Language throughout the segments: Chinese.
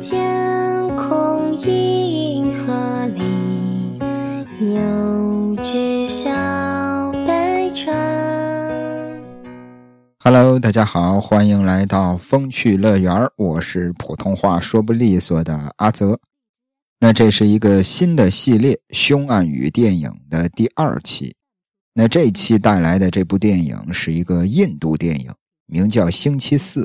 天空，银河里有只小白船。Hello，大家好，欢迎来到风趣乐园我是普通话说不利索的阿泽。那这是一个新的系列《凶案与电影》的第二期。那这期带来的这部电影是一个印度电影，名叫《星期四》。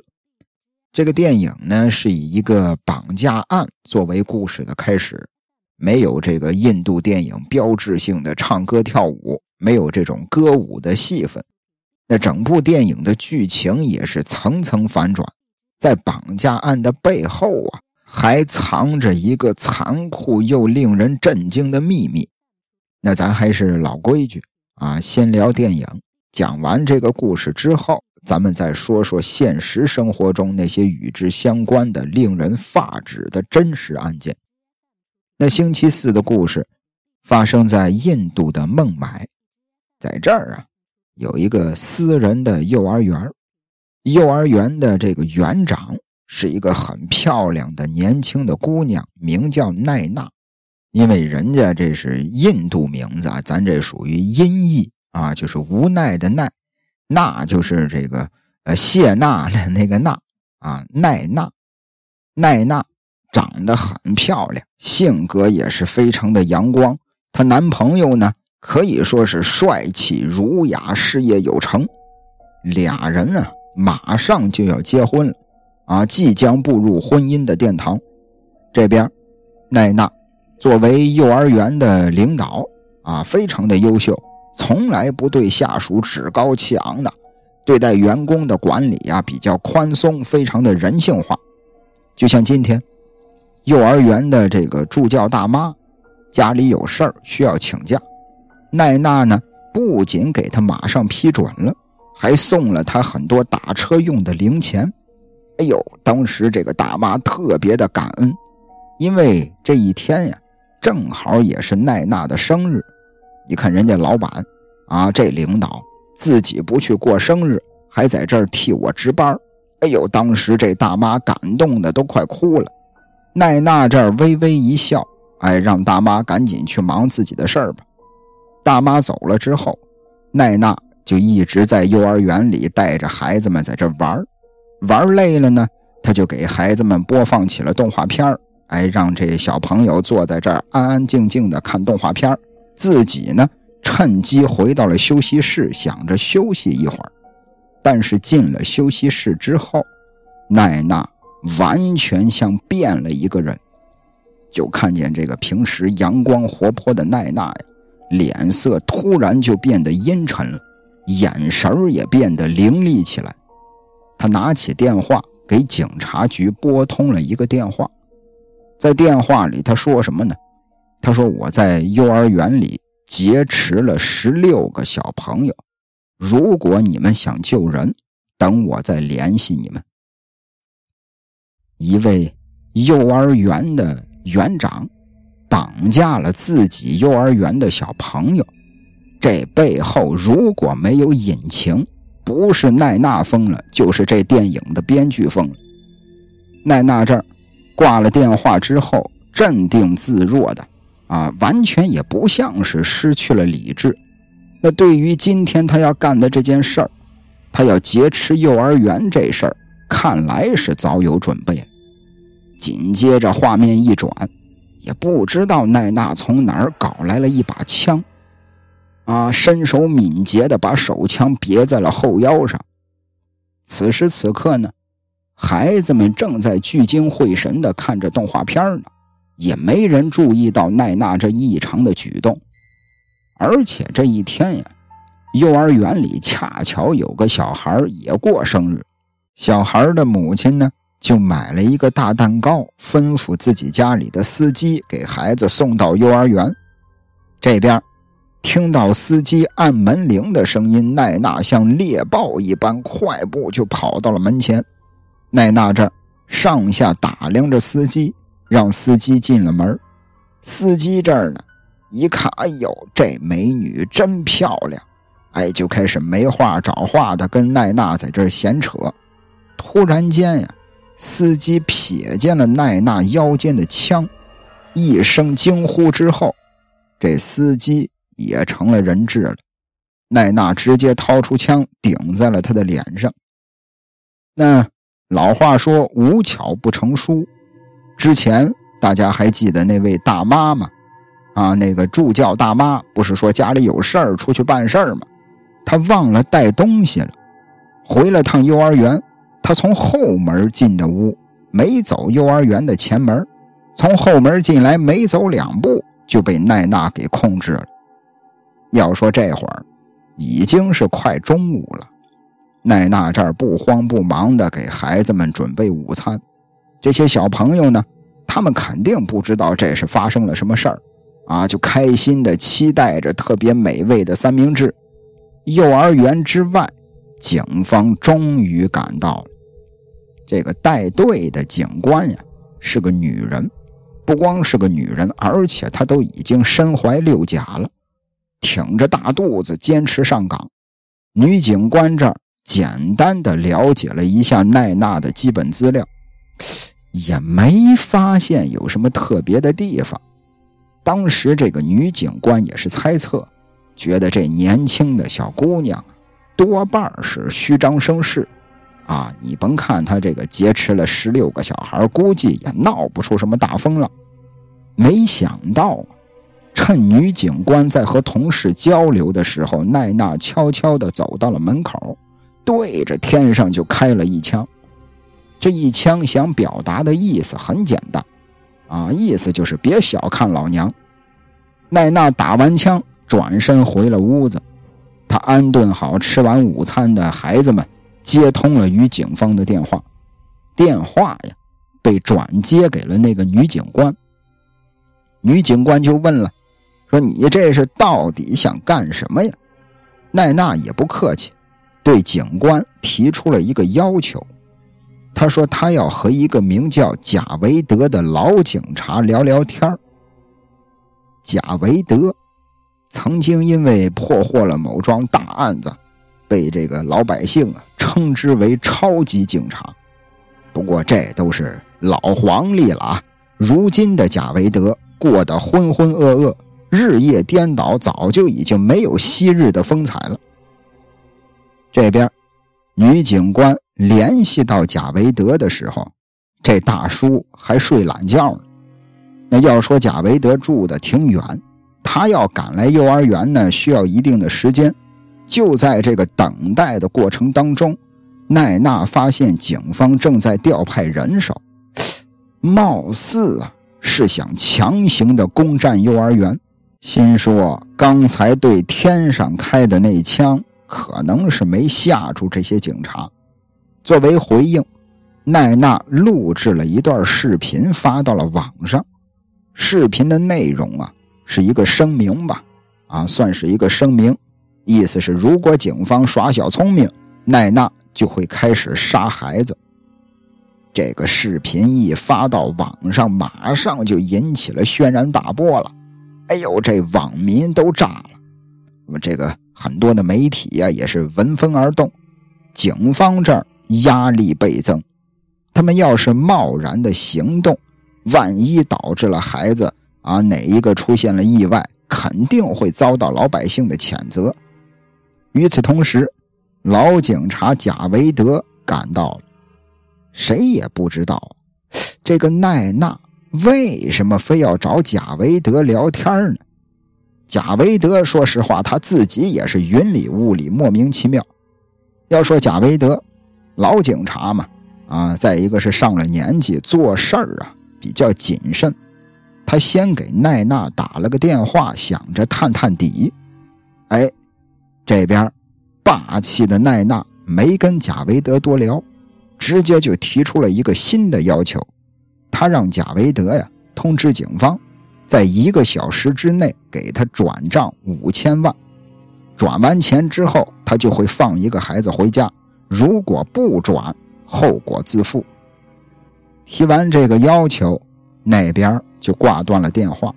这个电影呢是以一个绑架案作为故事的开始，没有这个印度电影标志性的唱歌跳舞，没有这种歌舞的戏份。那整部电影的剧情也是层层反转，在绑架案的背后啊，还藏着一个残酷又令人震惊的秘密。那咱还是老规矩。啊，先聊电影。讲完这个故事之后，咱们再说说现实生活中那些与之相关的、令人发指的真实案件。那星期四的故事发生在印度的孟买，在这儿啊，有一个私人的幼儿园，幼儿园的这个园长是一个很漂亮的年轻的姑娘，名叫奈娜。因为人家这是印度名字啊，咱这属于音译啊，就是无奈的奈，那就是这个呃谢娜的那个娜啊，奈娜，奈娜长得很漂亮，性格也是非常的阳光。她男朋友呢，可以说是帅气儒雅，事业有成，俩人啊马上就要结婚了啊，即将步入婚姻的殿堂。这边奈娜。作为幼儿园的领导啊，非常的优秀，从来不对下属趾高气昂的，对待员工的管理呀比较宽松，非常的人性化。就像今天，幼儿园的这个助教大妈家里有事儿需要请假，奈娜呢不仅给她马上批准了，还送了她很多打车用的零钱。哎呦，当时这个大妈特别的感恩，因为这一天呀。正好也是奈娜的生日，你看人家老板啊，这领导自己不去过生日，还在这儿替我值班。哎呦，当时这大妈感动的都快哭了。奈娜这儿微微一笑，哎，让大妈赶紧去忙自己的事儿吧。大妈走了之后，奈娜就一直在幼儿园里带着孩子们在这玩玩累了呢，她就给孩子们播放起了动画片儿。哎，让这小朋友坐在这儿安安静静的看动画片自己呢趁机回到了休息室，想着休息一会儿。但是进了休息室之后，奈娜完全像变了一个人，就看见这个平时阳光活泼的奈娜呀，脸色突然就变得阴沉了，眼神也变得凌厉起来。他拿起电话给警察局拨通了一个电话。在电话里，他说什么呢？他说：“我在幼儿园里劫持了十六个小朋友，如果你们想救人，等我再联系你们。”一位幼儿园的园长绑架了自己幼儿园的小朋友，这背后如果没有隐情，不是奈娜疯了，就是这电影的编剧疯了。奈娜这儿。挂了电话之后，镇定自若的，啊，完全也不像是失去了理智。那对于今天他要干的这件事儿，他要劫持幼儿园这事儿，看来是早有准备。紧接着画面一转，也不知道奈娜从哪儿搞来了一把枪，啊，身手敏捷的把手枪别在了后腰上。此时此刻呢？孩子们正在聚精会神的看着动画片呢，也没人注意到奈娜这异常的举动。而且这一天呀，幼儿园里恰巧有个小孩也过生日，小孩的母亲呢就买了一个大蛋糕，吩咐自己家里的司机给孩子送到幼儿园。这边听到司机按门铃的声音，奈娜像猎豹一般快步就跑到了门前。奈娜这儿上下打量着司机，让司机进了门。司机这儿呢，一看，哎呦，这美女真漂亮，哎，就开始没话找话的跟奈娜在这儿闲扯。突然间呀，司机瞥见了奈娜腰间的枪，一声惊呼之后，这司机也成了人质了。奈娜直接掏出枪顶在了他的脸上。那老话说“无巧不成书”，之前大家还记得那位大妈吗？啊，那个助教大妈不是说家里有事儿出去办事儿吗？她忘了带东西了，回了趟幼儿园。她从后门进的屋，没走幼儿园的前门，从后门进来没走两步就被奈娜给控制了。要说这会儿已经是快中午了，奈娜这儿不慌不忙的给孩子们准备午餐。这些小朋友呢，他们肯定不知道这是发生了什么事儿，啊，就开心的期待着特别美味的三明治。幼儿园之外。警方终于赶到了。这个带队的警官呀，是个女人，不光是个女人，而且她都已经身怀六甲了，挺着大肚子坚持上岗。女警官这儿简单的了解了一下奈娜的基本资料，也没发现有什么特别的地方。当时这个女警官也是猜测，觉得这年轻的小姑娘。多半是虚张声势，啊，你甭看他这个劫持了十六个小孩，估计也闹不出什么大风浪。没想到，趁女警官在和同事交流的时候，奈娜悄悄地走到了门口，对着天上就开了一枪。这一枪想表达的意思很简单，啊，意思就是别小看老娘。奈娜打完枪，转身回了屋子。她安顿好吃完午餐的孩子们，接通了与警方的电话。电话呀，被转接给了那个女警官。女警官就问了：“说你这是到底想干什么呀？”奈娜也不客气，对警官提出了一个要求。他说：“他要和一个名叫贾维德的老警察聊聊天贾维德。曾经因为破获了某桩大案子，被这个老百姓啊称之为超级警察。不过这都是老黄历了啊！如今的贾维德过得浑浑噩噩，日夜颠倒，早就已经没有昔日的风采了。这边，女警官联系到贾维德的时候，这大叔还睡懒觉呢。那要说贾维德住的挺远。他要赶来幼儿园呢，需要一定的时间。就在这个等待的过程当中，奈娜发现警方正在调派人手，貌似啊是想强行的攻占幼儿园。心说刚才对天上开的那枪可能是没吓住这些警察。作为回应，奈娜录制了一段视频发到了网上。视频的内容啊。是一个声明吧，啊，算是一个声明，意思是如果警方耍小聪明，奈娜就会开始杀孩子。这个视频一发到网上，马上就引起了轩然大波了。哎呦，这网民都炸了。那么这个很多的媒体呀，也是闻风而动。警方这儿压力倍增，他们要是贸然的行动，万一导致了孩子。啊，哪一个出现了意外，肯定会遭到老百姓的谴责。与此同时，老警察贾维德赶到了。谁也不知道，这个奈娜为什么非要找贾维德聊天呢？贾维德说实话，他自己也是云里雾里，莫名其妙。要说贾维德，老警察嘛，啊，再一个是上了年纪，做事儿啊比较谨慎。他先给奈娜打了个电话，想着探探底。哎，这边霸气的奈娜没跟贾维德多聊，直接就提出了一个新的要求。他让贾维德呀通知警方，在一个小时之内给他转账五千万。转完钱之后，他就会放一个孩子回家。如果不转，后果自负。提完这个要求，那边。就挂断了电话，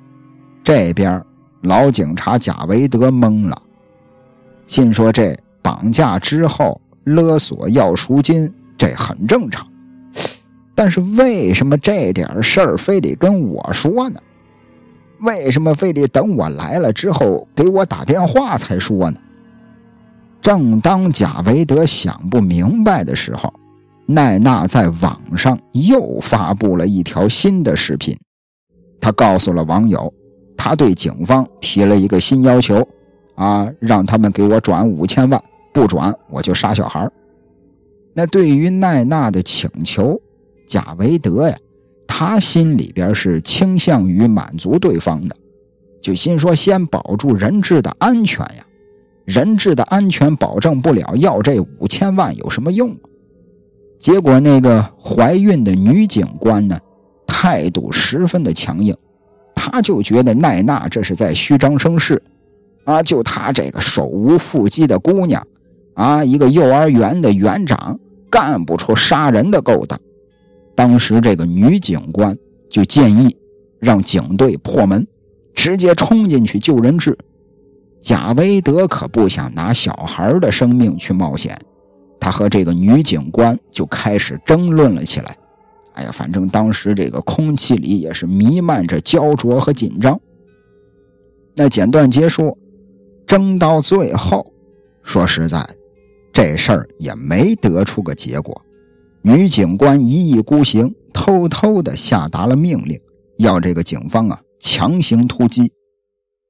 这边老警察贾维德懵了，心说这绑架之后勒索要赎金，这很正常。但是为什么这点事儿非得跟我说呢？为什么非得等我来了之后给我打电话才说呢？正当贾维德想不明白的时候，奈娜在网上又发布了一条新的视频。他告诉了网友，他对警方提了一个新要求，啊，让他们给我转五千万，不转我就杀小孩。那对于奈娜的请求，贾维德呀。他心里边是倾向于满足对方的，就心说先保住人质的安全呀，人质的安全保证不了，要这五千万有什么用？结果那个怀孕的女警官呢，态度十分的强硬，她就觉得奈娜这是在虚张声势，啊，就她这个手无缚鸡的姑娘，啊，一个幼儿园的园长，干不出杀人的勾当。当时这个女警官就建议让警队破门，直接冲进去救人质。贾维德可不想拿小孩的生命去冒险，他和这个女警官就开始争论了起来。哎呀，反正当时这个空气里也是弥漫着焦灼和紧张。那简短结束，争到最后，说实在，这事儿也没得出个结果。女警官一意孤行，偷偷的下达了命令，要这个警方啊强行突击。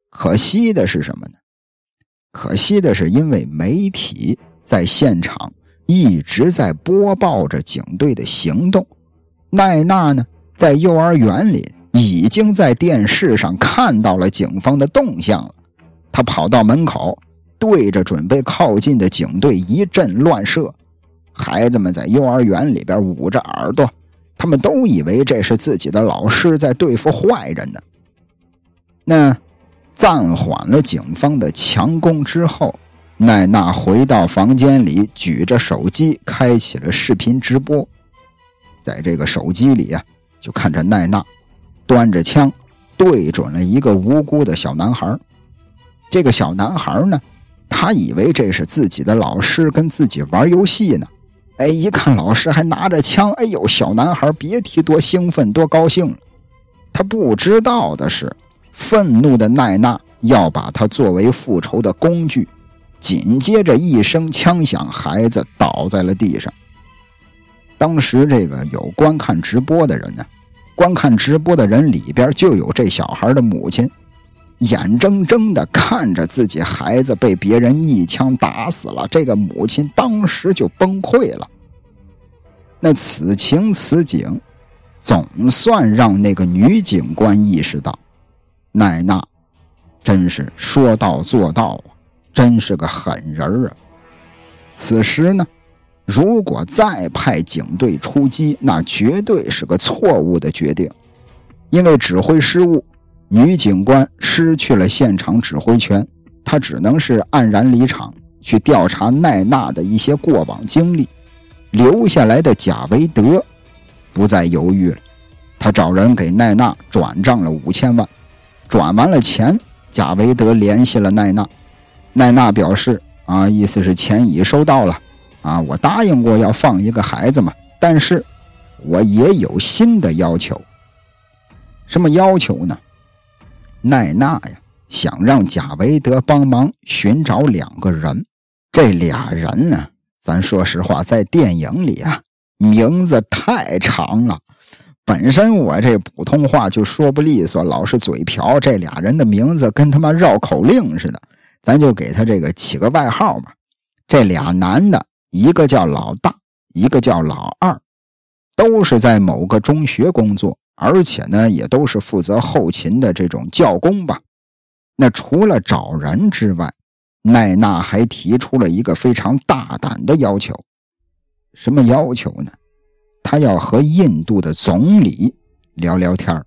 可惜的是什么呢？可惜的是，因为媒体在现场一直在播报着警队的行动，奈娜呢在幼儿园里已经在电视上看到了警方的动向了，她跑到门口，对着准备靠近的警队一阵乱射。孩子们在幼儿园里边捂着耳朵，他们都以为这是自己的老师在对付坏人呢。那暂缓了警方的强攻之后，奈娜回到房间里，举着手机开启了视频直播。在这个手机里啊，就看着奈娜端着枪对准了一个无辜的小男孩。这个小男孩呢，他以为这是自己的老师跟自己玩游戏呢。哎，一看老师还拿着枪，哎呦，小男孩别提多兴奋、多高兴了。他不知道的是，愤怒的奈娜要把他作为复仇的工具。紧接着一声枪响，孩子倒在了地上。当时这个有观看直播的人呢，观看直播的人里边就有这小孩的母亲，眼睁睁的看着自己孩子被别人一枪打死了，这个母亲当时就崩溃了。那此情此景，总算让那个女警官意识到，奈娜真是说到做到啊，真是个狠人啊。此时呢，如果再派警队出击，那绝对是个错误的决定，因为指挥失误，女警官失去了现场指挥权，她只能是黯然离场，去调查奈娜的一些过往经历。留下来的贾维德不再犹豫了，他找人给奈娜转账了五千万。转完了钱，贾维德联系了奈娜，奈娜表示：“啊，意思是钱已收到了，啊，我答应过要放一个孩子嘛，但是我也有新的要求。什么要求呢？奈娜呀，想让贾维德帮忙寻找两个人，这俩人呢？”咱说实话，在电影里啊，名字太长了。本身我这普通话就说不利索，老是嘴瓢。这俩人的名字跟他妈绕口令似的，咱就给他这个起个外号吧。这俩男的，一个叫老大，一个叫老二，都是在某个中学工作，而且呢，也都是负责后勤的这种教工吧。那除了找人之外，奈娜还提出了一个非常大胆的要求，什么要求呢？他要和印度的总理聊聊天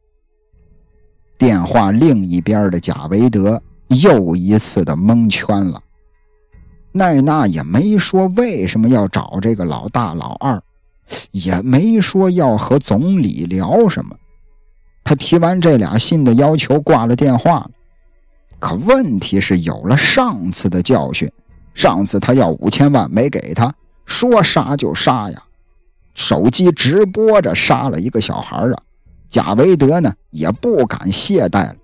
电话另一边的贾维德又一次的蒙圈了。奈娜也没说为什么要找这个老大老二，也没说要和总理聊什么。他提完这俩新的要求，挂了电话了。可问题是，有了上次的教训，上次他要五千万没给他，说杀就杀呀。手机直播着杀了一个小孩啊！贾维德呢也不敢懈怠了，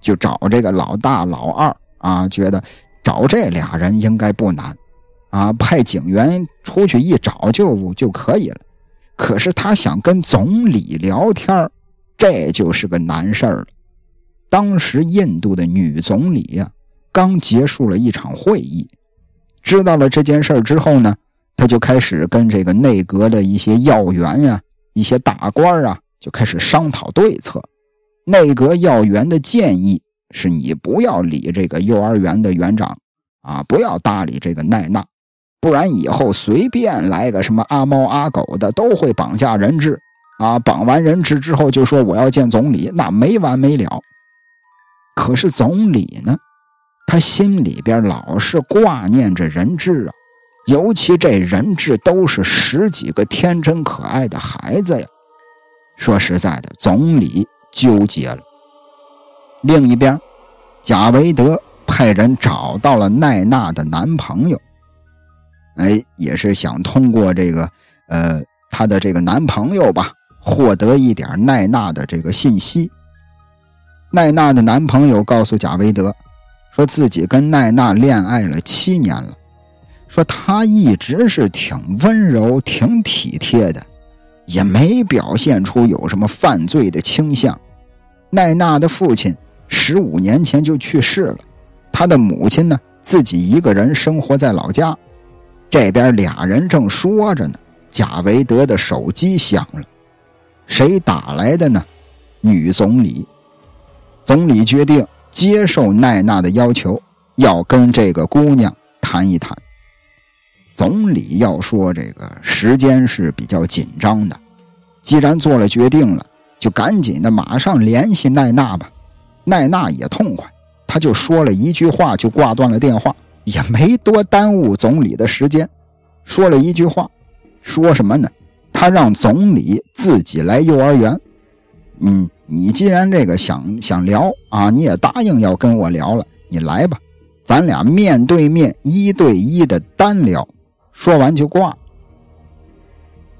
就找这个老大老二啊，觉得找这俩人应该不难啊，派警员出去一找就就可以了。可是他想跟总理聊天，这就是个难事儿了。当时印度的女总理呀，刚结束了一场会议，知道了这件事儿之后呢。他就开始跟这个内阁的一些要员呀、一些大官啊，就开始商讨对策。内阁要员的建议是：你不要理这个幼儿园的园长啊，不要搭理这个奈娜，不然以后随便来个什么阿猫阿狗的，都会绑架人质啊。绑完人质之后，就说我要见总理，那没完没了。可是总理呢，他心里边老是挂念着人质啊。尤其这人质都是十几个天真可爱的孩子呀！说实在的，总理纠结了。另一边，贾维德派人找到了奈娜的男朋友，哎，也是想通过这个，呃，他的这个男朋友吧，获得一点奈娜的这个信息。奈娜的男朋友告诉贾维德，说自己跟奈娜恋爱了七年了。说他一直是挺温柔、挺体贴的，也没表现出有什么犯罪的倾向。奈娜的父亲十五年前就去世了，他的母亲呢，自己一个人生活在老家。这边俩人正说着呢，贾维德的手机响了，谁打来的呢？女总理。总理决定接受奈娜的要求，要跟这个姑娘谈一谈。总理要说这个时间是比较紧张的，既然做了决定了，就赶紧的马上联系奈娜吧。奈娜也痛快，他就说了一句话就挂断了电话，也没多耽误总理的时间。说了一句话，说什么呢？他让总理自己来幼儿园。嗯，你既然这个想想聊啊，你也答应要跟我聊了，你来吧，咱俩面对面一对一的单聊。说完就挂。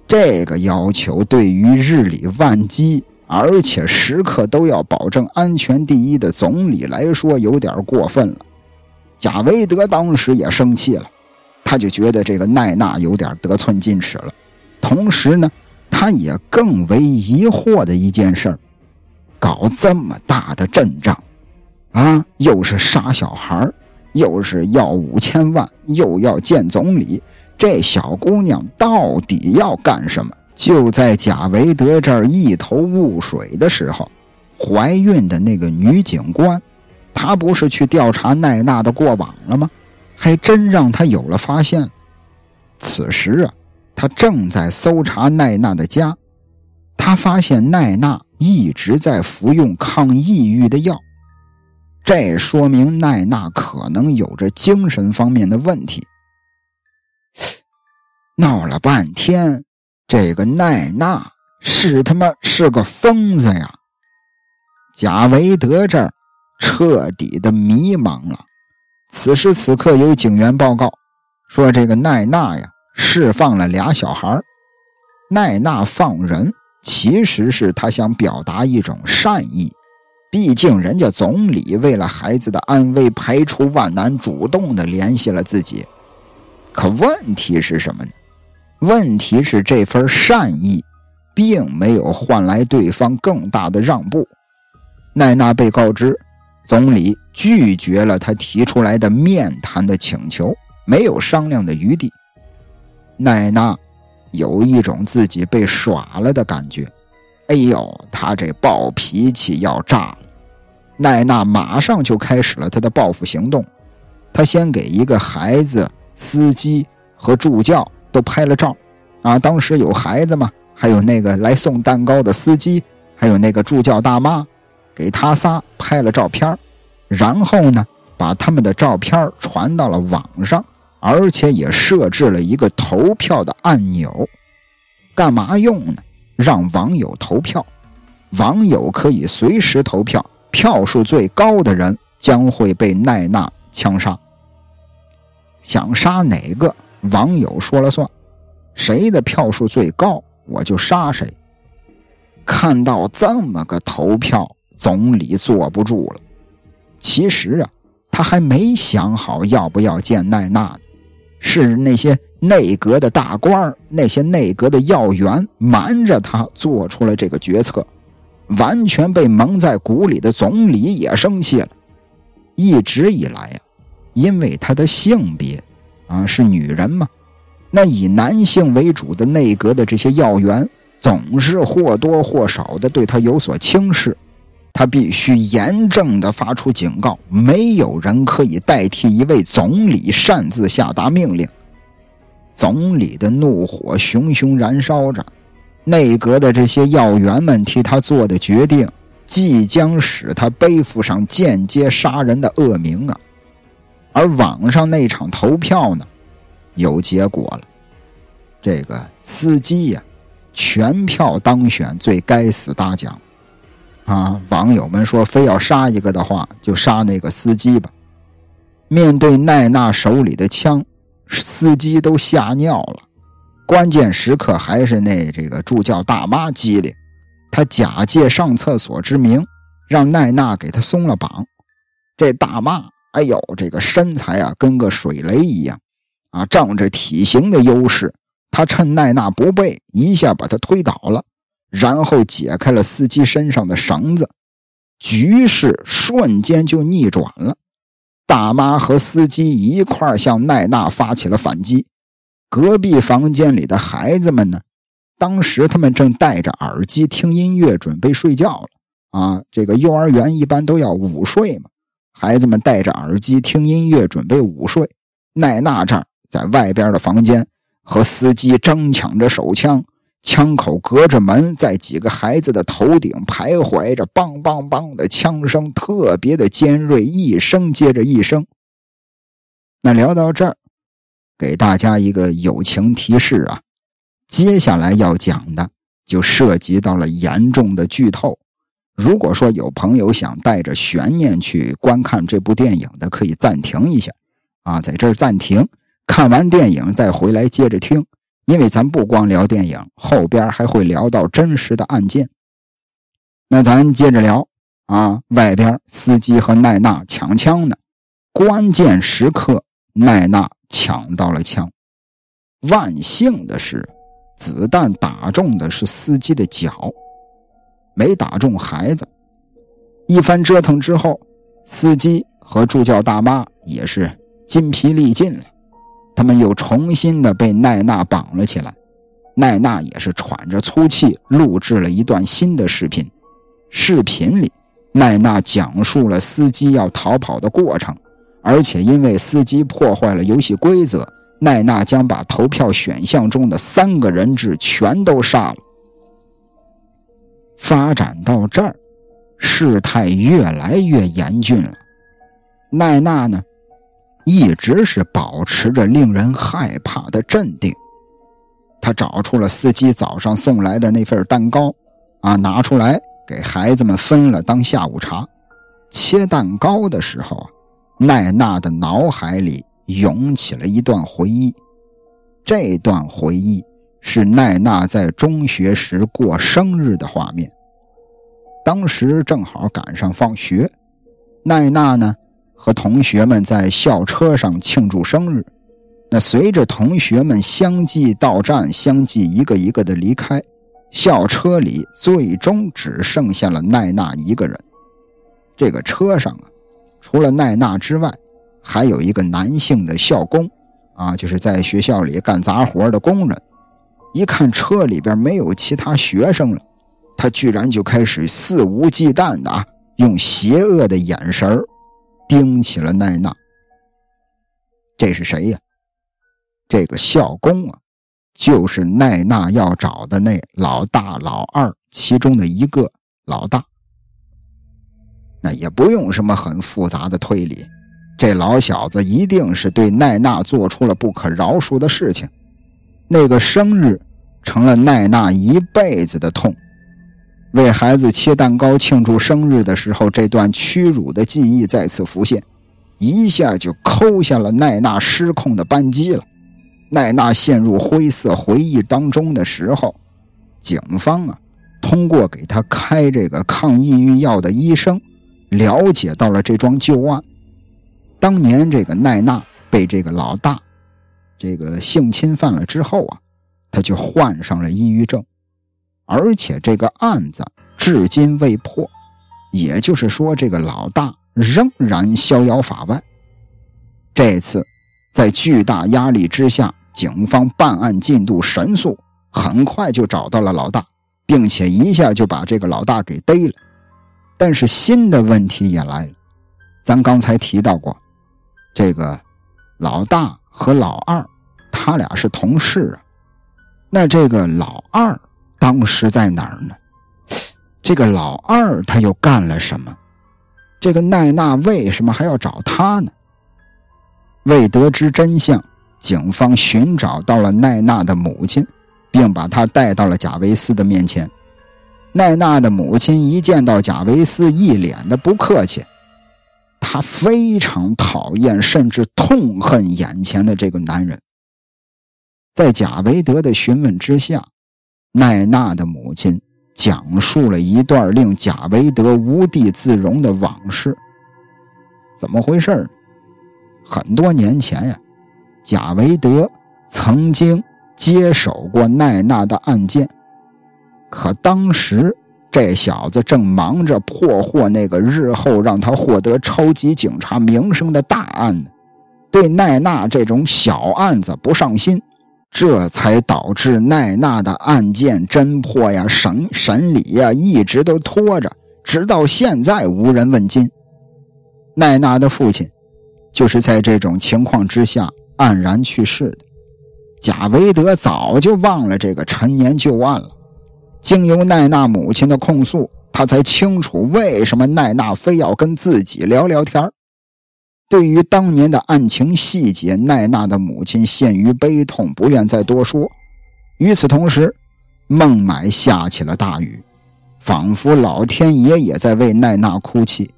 这个要求对于日理万机，而且时刻都要保证安全第一的总理来说，有点过分了。贾维德当时也生气了，他就觉得这个奈娜有点得寸进尺了。同时呢，他也更为疑惑的一件事搞这么大的阵仗，啊，又是杀小孩又是要五千万，又要见总理。这小姑娘到底要干什么？就在贾维德这儿一头雾水的时候，怀孕的那个女警官，她不是去调查奈娜的过往了吗？还真让她有了发现。此时啊，他正在搜查奈娜的家，他发现奈娜一直在服用抗抑郁的药，这说明奈娜可能有着精神方面的问题。闹了半天，这个奈娜是他妈是个疯子呀！贾维德这儿彻底的迷茫了。此时此刻，有警员报告说，这个奈娜呀释放了俩小孩。奈娜放人，其实是他想表达一种善意，毕竟人家总理为了孩子的安危，排除万难，主动的联系了自己。可问题是什么呢？问题是这份善意，并没有换来对方更大的让步。奈娜被告知，总理拒绝了他提出来的面谈的请求，没有商量的余地。奈娜有一种自己被耍了的感觉。哎呦，他这暴脾气要炸了！奈娜马上就开始了他的报复行动。他先给一个孩子、司机和助教。都拍了照，啊，当时有孩子嘛，还有那个来送蛋糕的司机，还有那个助教大妈，给他仨拍了照片，然后呢，把他们的照片传到了网上，而且也设置了一个投票的按钮，干嘛用呢？让网友投票，网友可以随时投票，票数最高的人将会被奈娜枪杀。想杀哪个？网友说了算，谁的票数最高，我就杀谁。看到这么个投票，总理坐不住了。其实啊，他还没想好要不要见奈娜呢，是那些内阁的大官那些内阁的要员瞒着他做出了这个决策，完全被蒙在鼓里的总理也生气了。一直以来呀，因为他的性别啊是女人嘛，那以男性为主的内阁的这些要员总是或多或少的对他有所轻视。他必须严正的发出警告：没有人可以代替一位总理擅自下达命令。总理的怒火熊熊燃烧着，内阁的这些要员们替他做的决定，即将使他背负上间接杀人的恶名啊！而网上那场投票呢，有结果了，这个司机呀，全票当选最该死大奖。啊！网友们说，非要杀一个的话，就杀那个司机吧。面对奈娜手里的枪，司机都吓尿了。关键时刻还是那这个助教大妈机灵，她假借上厕所之名，让奈娜给她松了绑。这大妈，哎呦，这个身材啊，跟个水雷一样啊！仗着体型的优势，他趁奈娜不备，一下把她推倒了。然后解开了司机身上的绳子，局势瞬间就逆转了。大妈和司机一块向奈娜发起了反击。隔壁房间里的孩子们呢？当时他们正戴着耳机听音乐，准备睡觉了。啊，这个幼儿园一般都要午睡嘛。孩子们戴着耳机听音乐，准备午睡。奈娜这儿在外边的房间和司机争抢着手枪。枪口隔着门，在几个孩子的头顶徘徊着，梆梆梆的枪声特别的尖锐，一声接着一声。那聊到这儿，给大家一个友情提示啊，接下来要讲的就涉及到了严重的剧透。如果说有朋友想带着悬念去观看这部电影的，可以暂停一下啊，在这儿暂停，看完电影再回来接着听。因为咱不光聊电影，后边还会聊到真实的案件。那咱接着聊啊，外边司机和奈娜抢枪呢，关键时刻奈娜抢到了枪，万幸的是，子弹打中的是司机的脚，没打中孩子。一番折腾之后，司机和助教大妈也是筋疲力尽了。他们又重新的被奈娜绑了起来，奈娜也是喘着粗气录制了一段新的视频。视频里，奈娜讲述了司机要逃跑的过程，而且因为司机破坏了游戏规则，奈娜将把投票选项中的三个人质全都杀了。发展到这儿，事态越来越严峻了。奈娜呢？一直是保持着令人害怕的镇定。他找出了司机早上送来的那份蛋糕，啊，拿出来给孩子们分了当下午茶。切蛋糕的时候啊，奈娜的脑海里涌起了一段回忆。这段回忆是奈娜在中学时过生日的画面。当时正好赶上放学，奈娜呢？和同学们在校车上庆祝生日，那随着同学们相继到站，相继一个一个的离开，校车里最终只剩下了奈娜一个人。这个车上啊，除了奈娜之外，还有一个男性的校工，啊，就是在学校里干杂活的工人。一看车里边没有其他学生了，他居然就开始肆无忌惮的啊，用邪恶的眼神。盯起了奈娜，这是谁呀？这个校工啊，就是奈娜要找的那老大、老二其中的一个老大。那也不用什么很复杂的推理，这老小子一定是对奈娜做出了不可饶恕的事情。那个生日成了奈娜一辈子的痛。为孩子切蛋糕庆祝生日的时候，这段屈辱的记忆再次浮现，一下就抠下了奈娜失控的扳机了。奈娜陷入灰色回忆当中的时候，警方啊，通过给他开这个抗抑郁药的医生，了解到了这桩旧案。当年这个奈娜被这个老大这个性侵犯了之后啊，他就患上了抑郁症，而且这个案子至今未破，也就是说，这个老大仍然逍遥法外。这次在巨大压力之下，警方办案进度神速。很快就找到了老大，并且一下就把这个老大给逮了。但是新的问题也来了，咱刚才提到过，这个老大和老二，他俩是同事啊。那这个老二当时在哪儿呢？这个老二他又干了什么？这个奈娜为什么还要找他呢？为得知真相，警方寻找到了奈娜的母亲。并把他带到了贾维斯的面前。奈娜的母亲一见到贾维斯，一脸的不客气。他非常讨厌，甚至痛恨眼前的这个男人。在贾维德的询问之下，奈娜的母亲讲述了一段令贾维德无地自容的往事。怎么回事很多年前呀，贾维德曾经。接手过奈娜的案件，可当时这小子正忙着破获那个日后让他获得超级警察名声的大案呢，对奈娜这种小案子不上心，这才导致奈娜的案件侦破呀、审审理呀一直都拖着，直到现在无人问津。奈娜的父亲就是在这种情况之下黯然去世的。贾维德早就忘了这个陈年旧案了，经由奈娜母亲的控诉，他才清楚为什么奈娜非要跟自己聊聊天对于当年的案情细节，奈娜的母亲陷于悲痛，不愿再多说。与此同时，孟买下起了大雨，仿佛老天爷也在为奈娜哭泣。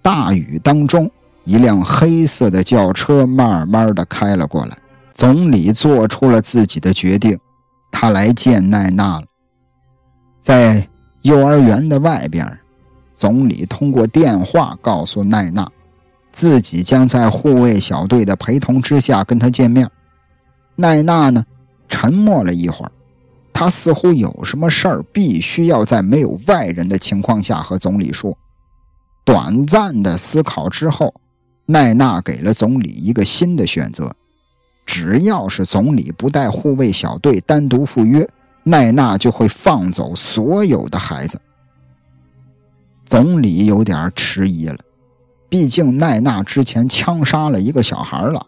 大雨当中，一辆黑色的轿车慢慢的开了过来。总理做出了自己的决定，他来见奈娜了。在幼儿园的外边，总理通过电话告诉奈娜，自己将在护卫小队的陪同之下跟他见面。奈娜呢，沉默了一会儿，他似乎有什么事儿必须要在没有外人的情况下和总理说。短暂的思考之后，奈娜给了总理一个新的选择。只要是总理不带护卫小队单独赴约，奈娜就会放走所有的孩子。总理有点迟疑了，毕竟奈娜之前枪杀了一个小孩了，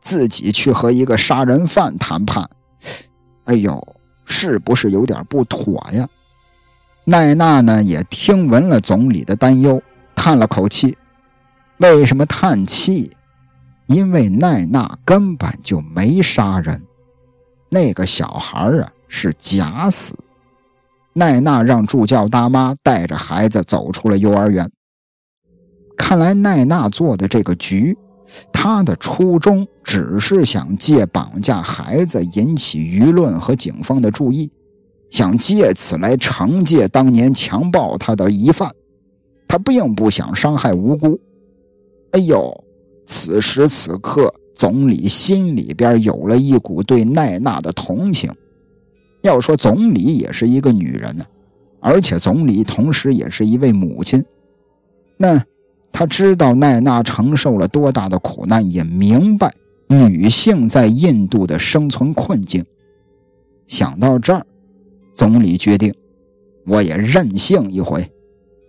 自己去和一个杀人犯谈判，哎呦，是不是有点不妥呀？奈娜呢也听闻了总理的担忧，叹了口气。为什么叹气？因为奈娜根本就没杀人，那个小孩啊是假死。奈娜让助教大妈带着孩子走出了幼儿园。看来奈娜做的这个局，她的初衷只是想借绑架孩子引起舆论和警方的注意，想借此来惩戒当年强暴她的疑犯。她并不想伤害无辜。哎呦！此时此刻，总理心里边有了一股对奈娜的同情。要说总理也是一个女人呢，而且总理同时也是一位母亲。那他知道奈娜承受了多大的苦难，也明白女性在印度的生存困境。想到这儿，总理决定，我也任性一回，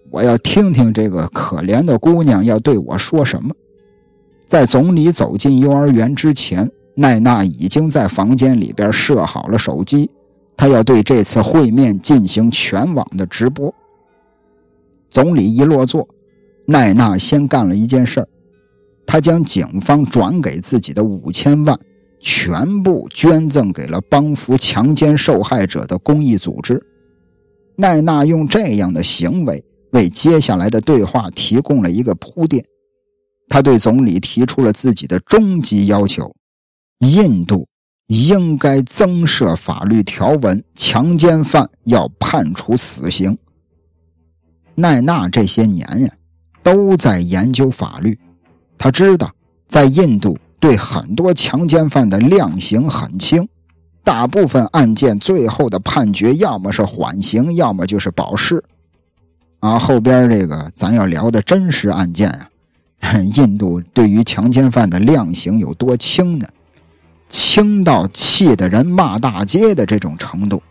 我要听听这个可怜的姑娘要对我说什么。在总理走进幼儿园之前，奈娜已经在房间里边设好了手机，她要对这次会面进行全网的直播。总理一落座，奈娜先干了一件事儿，她将警方转给自己的五千万全部捐赠给了帮扶强奸受害者的公益组织。奈娜用这样的行为为接下来的对话提供了一个铺垫。他对总理提出了自己的终极要求：印度应该增设法律条文，强奸犯要判处死刑。奈纳这些年呀，都在研究法律，他知道在印度对很多强奸犯的量刑很轻，大部分案件最后的判决要么是缓刑，要么就是保释。啊，后边这个咱要聊的真实案件啊，印度对于强奸犯的量刑有多轻呢？轻到气得人骂大街的这种程度。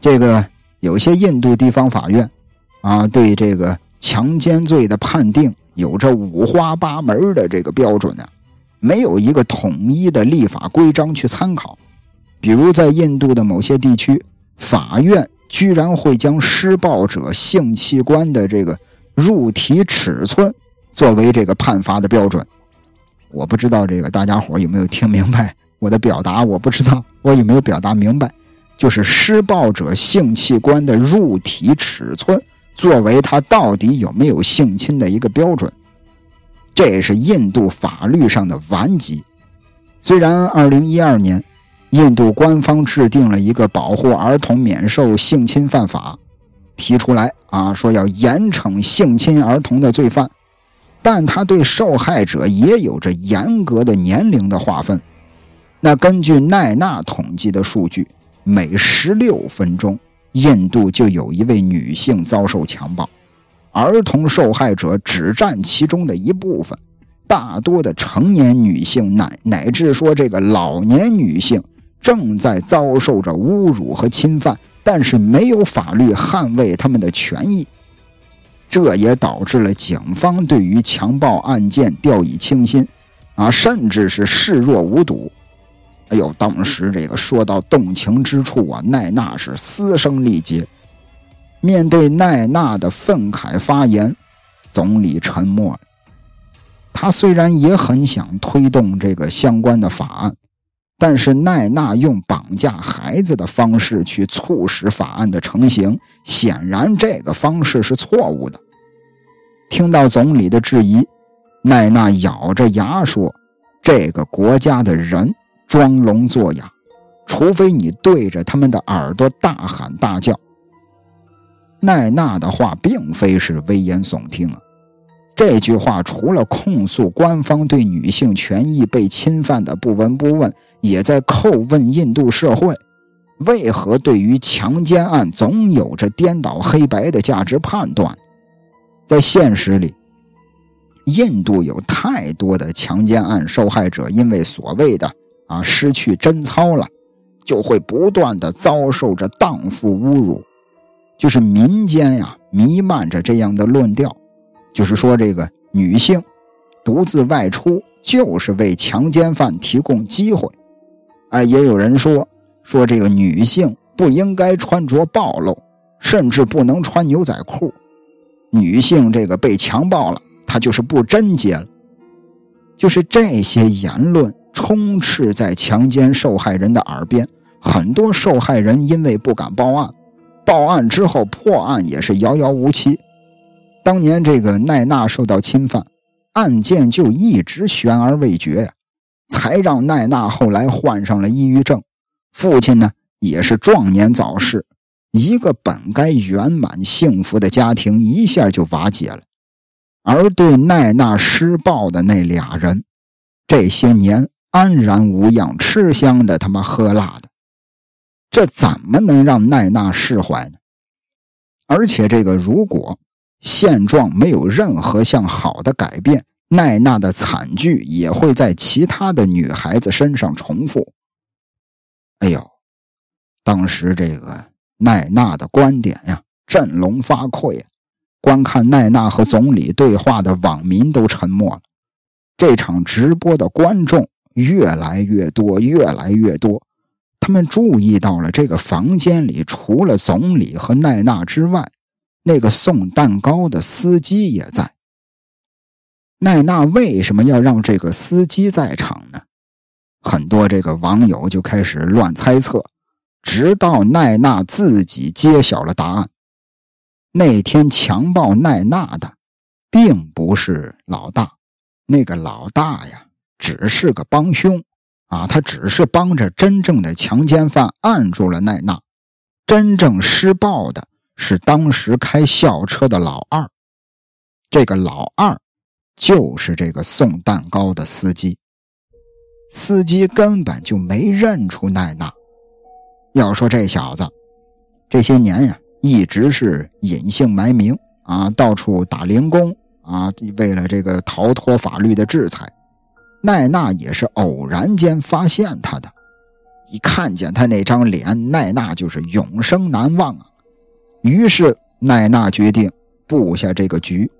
这个有些印度地方法院啊，对这个强奸罪的判定有着五花八门的这个标准呢，没有一个统一的立法规章去参考。比如在印度的某些地区，法院居然会将施暴者性器官的这个入体尺寸作为这个判罚的标准。我不知道这个大家伙有没有听明白我的表达？我不知道我有没有表达明白，就是施暴者性器官的入体尺寸作为他到底有没有性侵的一个标准，这也是印度法律上的顽疾。虽然2012年印度官方制定了一个保护儿童免受性侵犯法，提出来啊说要严惩性侵儿童的罪犯。但他对受害者也有着严格的年龄的划分。那根据奈纳统计的数据，每十六分钟，印度就有一位女性遭受强暴，儿童受害者只占其中的一部分。大多的成年女性乃乃至说这个老年女性正在遭受着侮辱和侵犯，但是没有法律捍卫他们的权益。这也导致了警方对于强暴案件掉以轻心，啊，甚至是视若无睹。哎呦，当时这个说到动情之处啊，奈娜是嘶声力竭。面对奈娜的愤慨发言，总理沉默了。他虽然也很想推动这个相关的法案，但是奈娜用绑架孩子的方式去促使法案的成型，显然这个方式是错误的。听到总理的质疑，奈娜咬着牙说：“这个国家的人装聋作哑，除非你对着他们的耳朵大喊大叫。”奈娜的话并非是危言耸听啊，这句话除了控诉官方对女性权益被侵犯的不闻不问，也在叩问印度社会：为何对于强奸案总有着颠倒黑白的价值判断？在现实里，印度有太多的强奸案受害者，因为所谓的啊失去贞操了，就会不断的遭受着荡妇侮辱。就是民间呀弥漫着这样的论调，就是说这个女性独自外出就是为强奸犯提供机会。哎，也有人说说这个女性不应该穿着暴露，甚至不能穿牛仔裤。女性这个被强暴了，她就是不贞洁了。就是这些言论充斥在强奸受害人的耳边，很多受害人因为不敢报案，报案之后破案也是遥遥无期。当年这个奈娜受到侵犯，案件就一直悬而未决，才让奈娜后来患上了抑郁症，父亲呢也是壮年早逝。一个本该圆满幸福的家庭一下就瓦解了，而对奈娜施暴的那俩人，这些年安然无恙，吃香的他妈喝辣的，这怎么能让奈娜释怀呢？而且这个如果现状没有任何向好的改变，奈娜的惨剧也会在其他的女孩子身上重复。哎呦，当时这个。奈娜的观点呀，振聋发聩。观看奈娜和总理对话的网民都沉默了。这场直播的观众越来越多，越来越多。他们注意到了这个房间里除了总理和奈娜之外，那个送蛋糕的司机也在。奈娜为什么要让这个司机在场呢？很多这个网友就开始乱猜测。直到奈娜自己揭晓了答案，那天强暴奈娜的，并不是老大，那个老大呀，只是个帮凶，啊，他只是帮着真正的强奸犯按住了奈娜，真正施暴的是当时开校车的老二。这个老二就是这个送蛋糕的司机，司机根本就没认出奈娜。要说这小子这些年呀，一直是隐姓埋名啊，到处打零工啊，为了这个逃脱法律的制裁。奈娜也是偶然间发现他的，一看见他那张脸，奈娜就是永生难忘啊。于是奈娜决定布下这个局。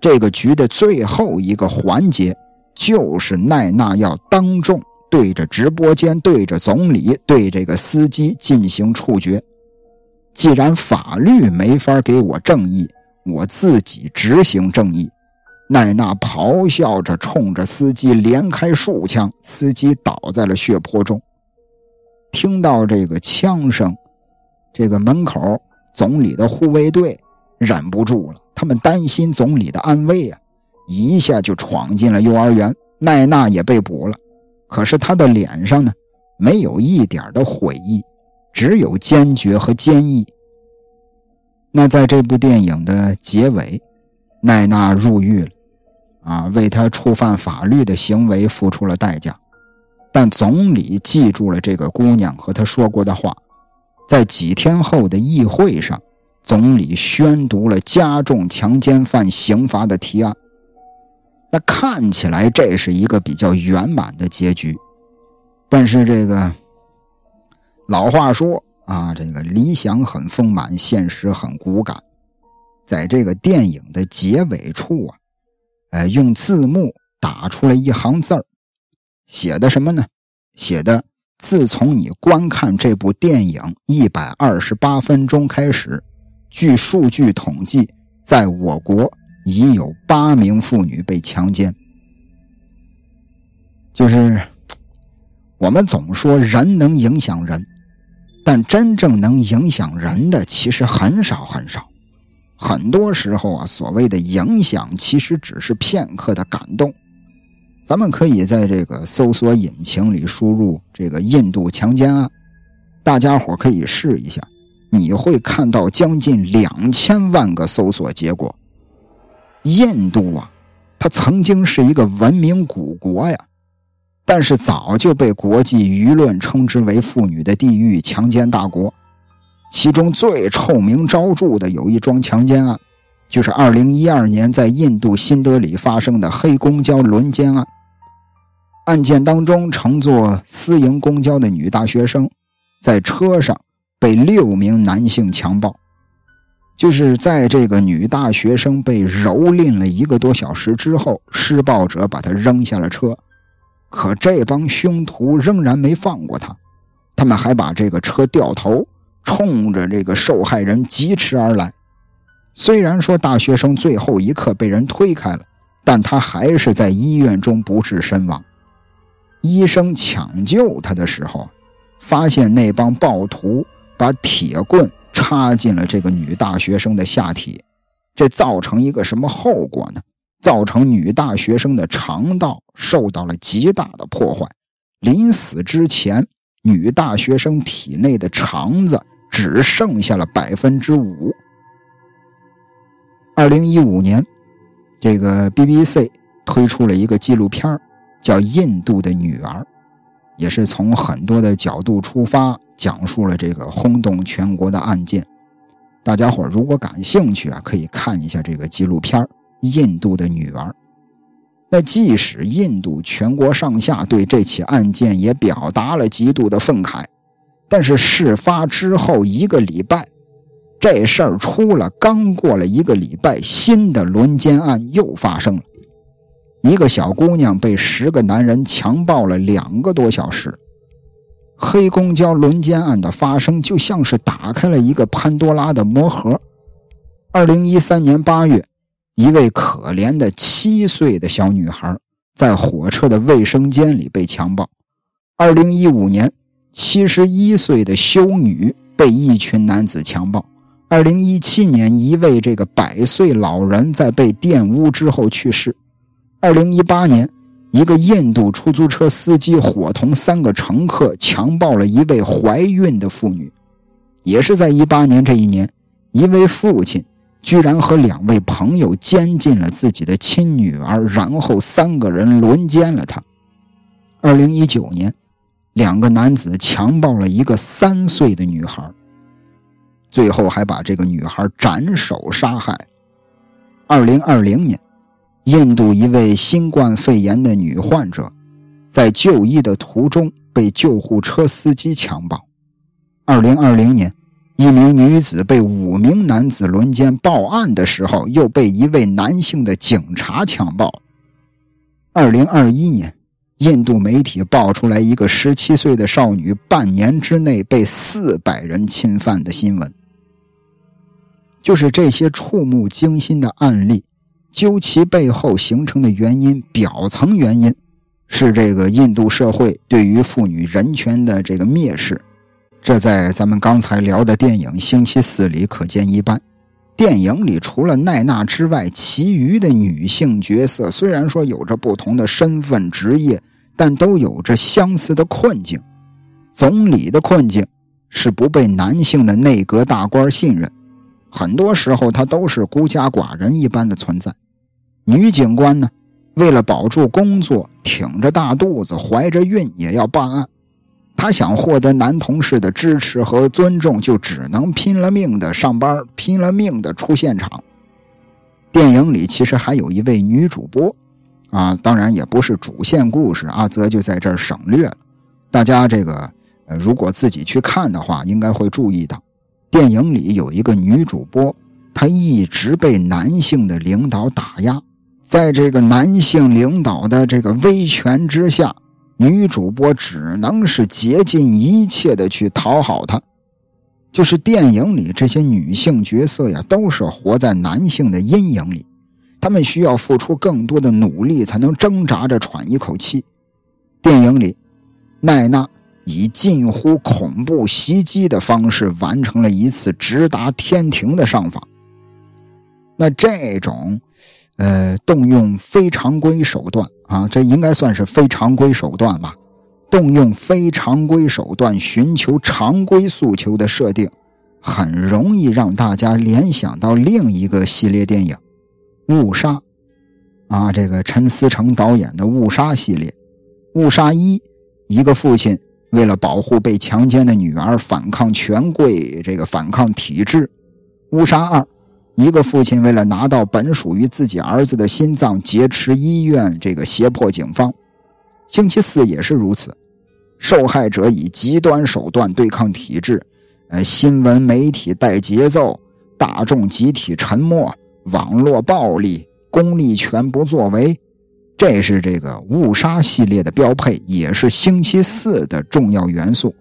这个局的最后一个环节，就是奈娜要当众对着直播间、对着总理、对这个司机进行处决。既然法律没法给我正义，我自己执行正义。奈娜咆哮着，冲着司机连开数枪，司机倒在了血泊中。听到这个枪声，这个门口总理的护卫队忍不住了，他们担心总理的安危啊，一下就闯进了幼儿园。奈娜也被捕了，可是他的脸上呢，没有一点的悔意，只有坚决和坚毅。那在这部电影的结尾，奈娜入狱了。啊，为他触犯法律的行为付出了代价，但总理记住了这个姑娘和他说过的话，在几天后的议会上，总理宣读了加重强奸犯刑罚的提案。那看起来这是一个比较圆满的结局，但是这个老话说啊，这个理想很丰满，现实很骨感，在这个电影的结尾处啊。呃，用字幕打出了一行字儿，写的什么呢？写的：自从你观看这部电影一百二十八分钟开始，据数据统计，在我国已有八名妇女被强奸。就是我们总说人能影响人，但真正能影响人的其实很少很少。很多时候啊，所谓的影响其实只是片刻的感动。咱们可以在这个搜索引擎里输入“这个印度强奸案”，大家伙可以试一下，你会看到将近两千万个搜索结果。印度啊，它曾经是一个文明古国呀，但是早就被国际舆论称之为妇女的地狱、强奸大国。其中最臭名昭著的有一桩强奸案，就是2012年在印度新德里发生的黑公交轮奸案。案件当中，乘坐私营公交的女大学生，在车上被六名男性强暴。就是在这个女大学生被蹂躏了一个多小时之后，施暴者把她扔下了车，可这帮凶徒仍然没放过她，他们还把这个车掉头。冲着这个受害人疾驰而来，虽然说大学生最后一刻被人推开了，但他还是在医院中不治身亡。医生抢救他的时候，发现那帮暴徒把铁棍插进了这个女大学生的下体，这造成一个什么后果呢？造成女大学生的肠道受到了极大的破坏，临死之前，女大学生体内的肠子。只剩下了百分之五。二零一五年，这个 BBC 推出了一个纪录片叫《印度的女儿》，也是从很多的角度出发，讲述了这个轰动全国的案件。大家伙如果感兴趣啊，可以看一下这个纪录片《印度的女儿》。那即使印度全国上下对这起案件也表达了极度的愤慨。但是事发之后一个礼拜，这事儿出了，刚过了一个礼拜，新的轮奸案又发生了。一个小姑娘被十个男人强暴了两个多小时。黑公交轮奸案的发生，就像是打开了一个潘多拉的魔盒。二零一三年八月，一位可怜的七岁的小女孩在火车的卫生间里被强暴。二零一五年。七十一岁的修女被一群男子强暴。二零一七年，一位这个百岁老人在被玷污之后去世。二零一八年，一个印度出租车司机伙同三个乘客强暴了一位怀孕的妇女。也是在一八年这一年，一位父亲居然和两位朋友监禁了自己的亲女儿，然后三个人轮奸了她。二零一九年，两个男子强暴了一个三岁的女孩，最后还把这个女孩斩首杀害。二零二零年，印度一位新冠肺炎的女患者，在就医的途中被救护车司机强暴。二零二零年，一名女子被五名男子轮奸，报案的时候又被一位男性的警察强暴。二零二一年，印度媒体爆出来一个十七岁的少女半年之内被四百人侵犯的新闻。就是这些触目惊心的案例，究其背后形成的原因，表层原因是这个印度社会对于妇女人权的这个蔑视。这在咱们刚才聊的电影《星期四》里可见一斑。电影里除了奈娜之外，其余的女性角色虽然说有着不同的身份职业，但都有着相似的困境。总理的困境是不被男性的内阁大官信任，很多时候他都是孤家寡人一般的存在。女警官呢，为了保住工作，挺着大肚子，怀着孕也要办案。他想获得男同事的支持和尊重，就只能拼了命的上班，拼了命的出现场。电影里其实还有一位女主播，啊，当然也不是主线故事，阿泽就在这儿省略了。大家这个，呃，如果自己去看的话，应该会注意到，电影里有一个女主播，她一直被男性的领导打压，在这个男性领导的这个威权之下。女主播只能是竭尽一切的去讨好他，就是电影里这些女性角色呀，都是活在男性的阴影里，她们需要付出更多的努力才能挣扎着喘一口气。电影里，奈娜以近乎恐怖袭击的方式完成了一次直达天庭的上访。那这种，呃，动用非常规手段。啊，这应该算是非常规手段吧？动用非常规手段寻求常规诉求的设定，很容易让大家联想到另一个系列电影《误杀》。啊，这个陈思诚导演的《误杀》系列，《误杀一》，一个父亲为了保护被强奸的女儿，反抗权贵，这个反抗体制；《误杀二》。一个父亲为了拿到本属于自己儿子的心脏，劫持医院，这个胁迫警方。星期四也是如此，受害者以极端手段对抗体制，呃，新闻媒体带节奏，大众集体沉默，网络暴力，公力全不作为，这是这个误杀系列的标配，也是星期四的重要元素。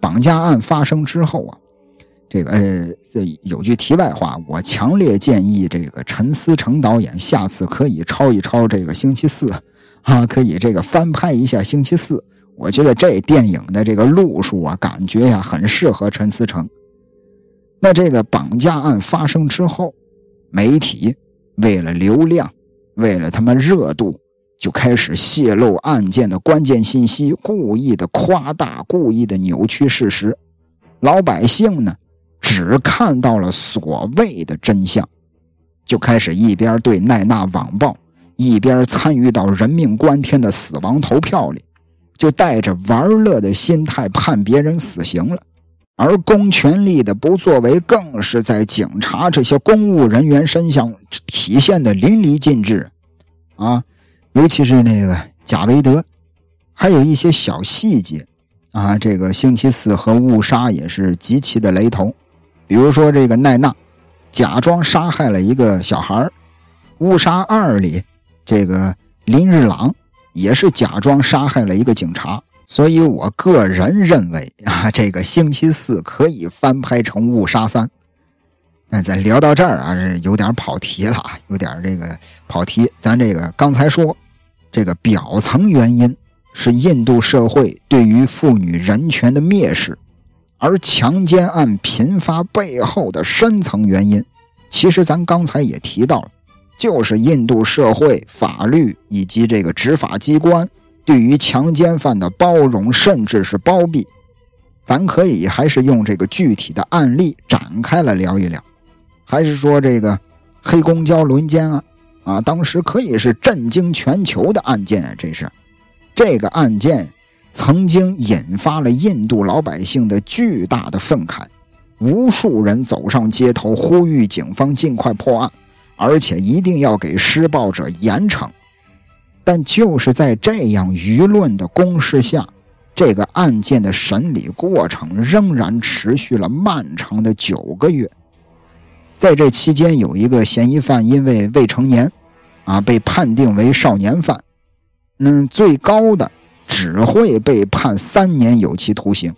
绑架案发生之后啊。这个呃，这有句题外话，我强烈建议这个陈思诚导演下次可以抄一抄这个星期四，啊，可以这个翻拍一下星期四。我觉得这电影的这个路数啊，感觉呀很适合陈思诚。那这个绑架案发生之后，媒体为了流量，为了他妈热度，就开始泄露案件的关键信息，故意的夸大，故意的扭曲事实。老百姓呢？只看到了所谓的真相，就开始一边对奈娜网暴，一边参与到人命关天的死亡投票里，就带着玩乐的心态判别人死刑了。而公权力的不作为，更是在警察这些公务人员身上体现的淋漓尽致。啊，尤其是那个贾维德，还有一些小细节，啊，这个星期四和误杀也是极其的雷同。比如说，这个奈娜假装杀害了一个小孩误杀二》里这个林日朗也是假装杀害了一个警察。所以我个人认为 啊，这个星期四可以翻拍成《误杀三》。那咱聊到这儿啊，有点跑题了啊，有点这个跑题。咱这个刚才说，这个表层原因是印度社会对于妇女人权的蔑视。而强奸案频发背后的深层原因，其实咱刚才也提到了，就是印度社会法律以及这个执法机关对于强奸犯的包容，甚至是包庇。咱可以还是用这个具体的案例展开来聊一聊，还是说这个黑公交轮奸案啊？当时可以是震惊全球的案件啊！这是这个案件曾经引发了印度老百姓的巨大的愤慨，无数人走上街头呼吁警方尽快破案，而且一定要给施暴者严惩。但就是在这样舆论的攻势下。这个案件的审理过程仍然持续了漫长的九个月，在这期间，有一个嫌疑犯因为未成年，啊，被判定为少年犯，嗯，最高的只会被判三年有期徒刑。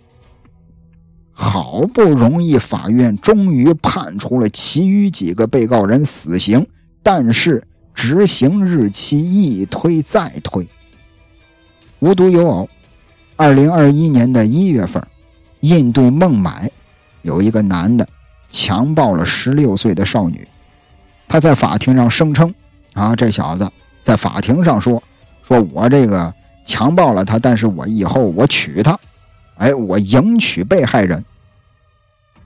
好不容易，法院终于判处了其余几个被告人死刑，但是执行日期一推再推。无独有偶。二零二一年的一月份，印度孟买有一个男的强暴了十六岁的少女。他在法庭上声称：“啊，这小子在法庭上说，说我这个强暴了他，但是我以后我娶她，哎，我迎娶被害人。”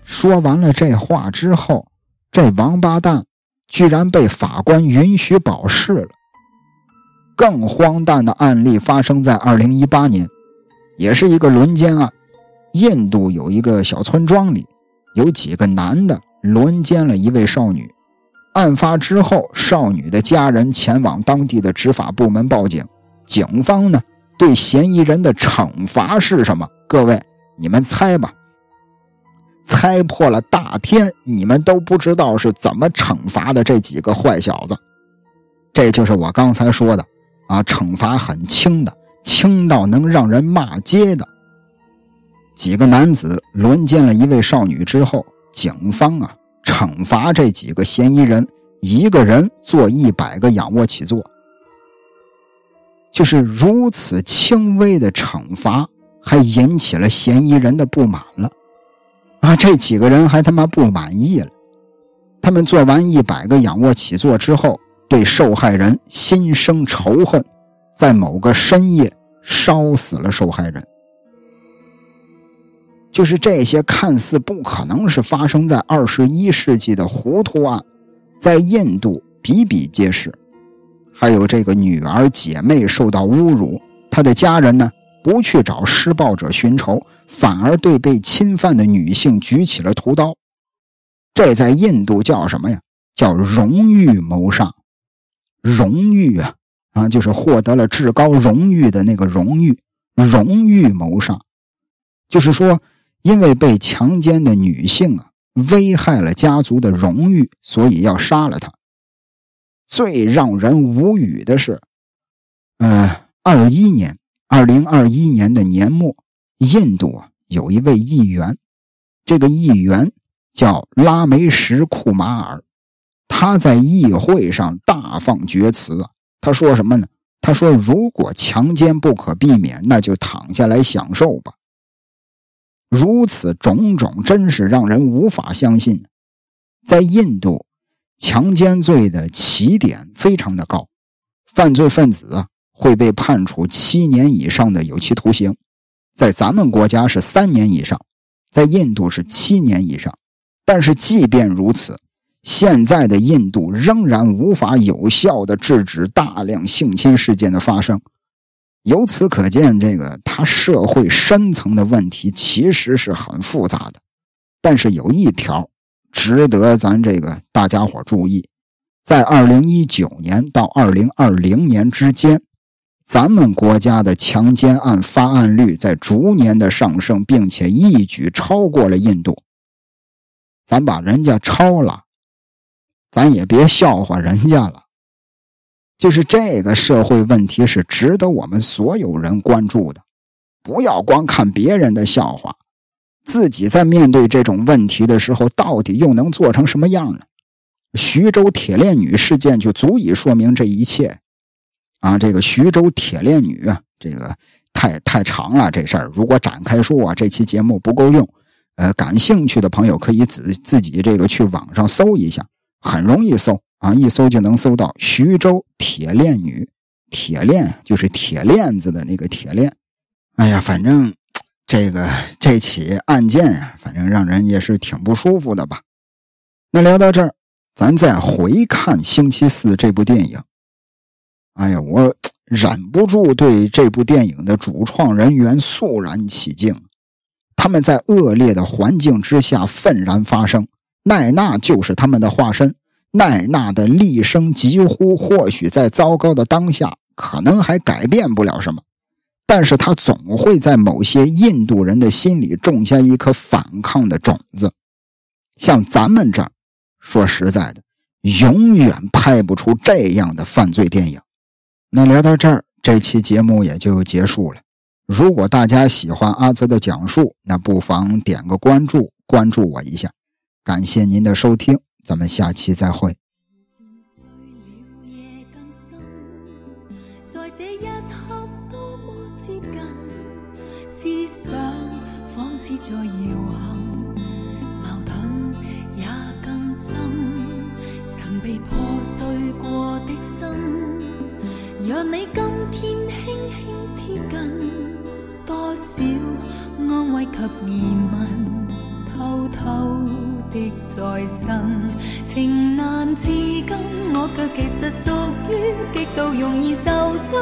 说完了这话之后，这王八蛋居然被法官允许保释了。更荒诞的案例发生在二零一八年。也是一个轮奸案，印度有一个小村庄里，有几个男的轮奸了一位少女。案发之后，少女的家人前往当地的执法部门报警。警方呢，对嫌疑人的惩罚是什么？各位，你们猜吧。猜破了大天，你们都不知道是怎么惩罚的这几个坏小子。这就是我刚才说的啊，惩罚很轻的。轻到能让人骂街的几个男子轮奸了一位少女之后，警方啊惩罚这几个嫌疑人，一个人做一百个仰卧起坐，就是如此轻微的惩罚，还引起了嫌疑人的不满了啊！这几个人还他妈不满意了，他们做完一百个仰卧起坐之后，对受害人心生仇恨。在某个深夜，烧死了受害人。就是这些看似不可能是发生在二十一世纪的糊涂案，在印度比比皆是。还有这个女儿姐妹受到侮辱，她的家人呢不去找施暴者寻仇，反而对被侵犯的女性举起了屠刀。这在印度叫什么呀？叫荣誉谋杀。荣誉啊！啊，就是获得了至高荣誉的那个荣誉，荣誉谋杀，就是说，因为被强奸的女性啊，危害了家族的荣誉，所以要杀了她。最让人无语的是，呃，二一年，二零二一年的年末，印度啊，有一位议员，这个议员叫拉梅什库马尔，他在议会上大放厥词啊。他说什么呢？他说：“如果强奸不可避免，那就躺下来享受吧。”如此种种，真是让人无法相信。在印度，强奸罪的起点非常的高，犯罪分子会被判处七年以上的有期徒刑。在咱们国家是三年以上，在印度是七年以上。但是即便如此。现在的印度仍然无法有效的制止大量性侵事件的发生，由此可见，这个它社会深层的问题其实是很复杂的。但是有一条值得咱这个大家伙注意，在二零一九年到二零二零年之间，咱们国家的强奸案发案率在逐年的上升，并且一举超过了印度。咱把人家超了。咱也别笑话人家了，就是这个社会问题是值得我们所有人关注的，不要光看别人的笑话，自己在面对这种问题的时候，到底又能做成什么样呢？徐州铁链女事件就足以说明这一切，啊，这个徐州铁链女啊，这个太太长了，这事儿如果展开说啊，这期节目不够用，呃，感兴趣的朋友可以自自己这个去网上搜一下。很容易搜啊，一搜就能搜到徐州铁链女，铁链就是铁链子的那个铁链。哎呀，反正这个这起案件啊，反正让人也是挺不舒服的吧。那聊到这儿，咱再回看《星期四》这部电影。哎呀，我忍不住对这部电影的主创人员肃然起敬。他们在恶劣的环境之下愤然发声，奈娜就是他们的化身。奈娜的厉声疾呼，或许在糟糕的当下，可能还改变不了什么，但是他总会在某些印度人的心里种下一颗反抗的种子。像咱们这儿，说实在的，永远拍不出这样的犯罪电影。那聊到这儿，这期节目也就结束了。如果大家喜欢阿泽的讲述，那不妨点个关注，关注我一下。感谢您的收听，咱们下期再会。仿似在摇行，矛盾也更深。曾被破碎过的心，让你今天轻轻贴近。多少安慰及疑问，偷偷的再生，情难自禁，我却其实属于极度容易受伤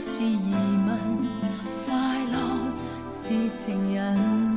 是疑问，快乐是情人。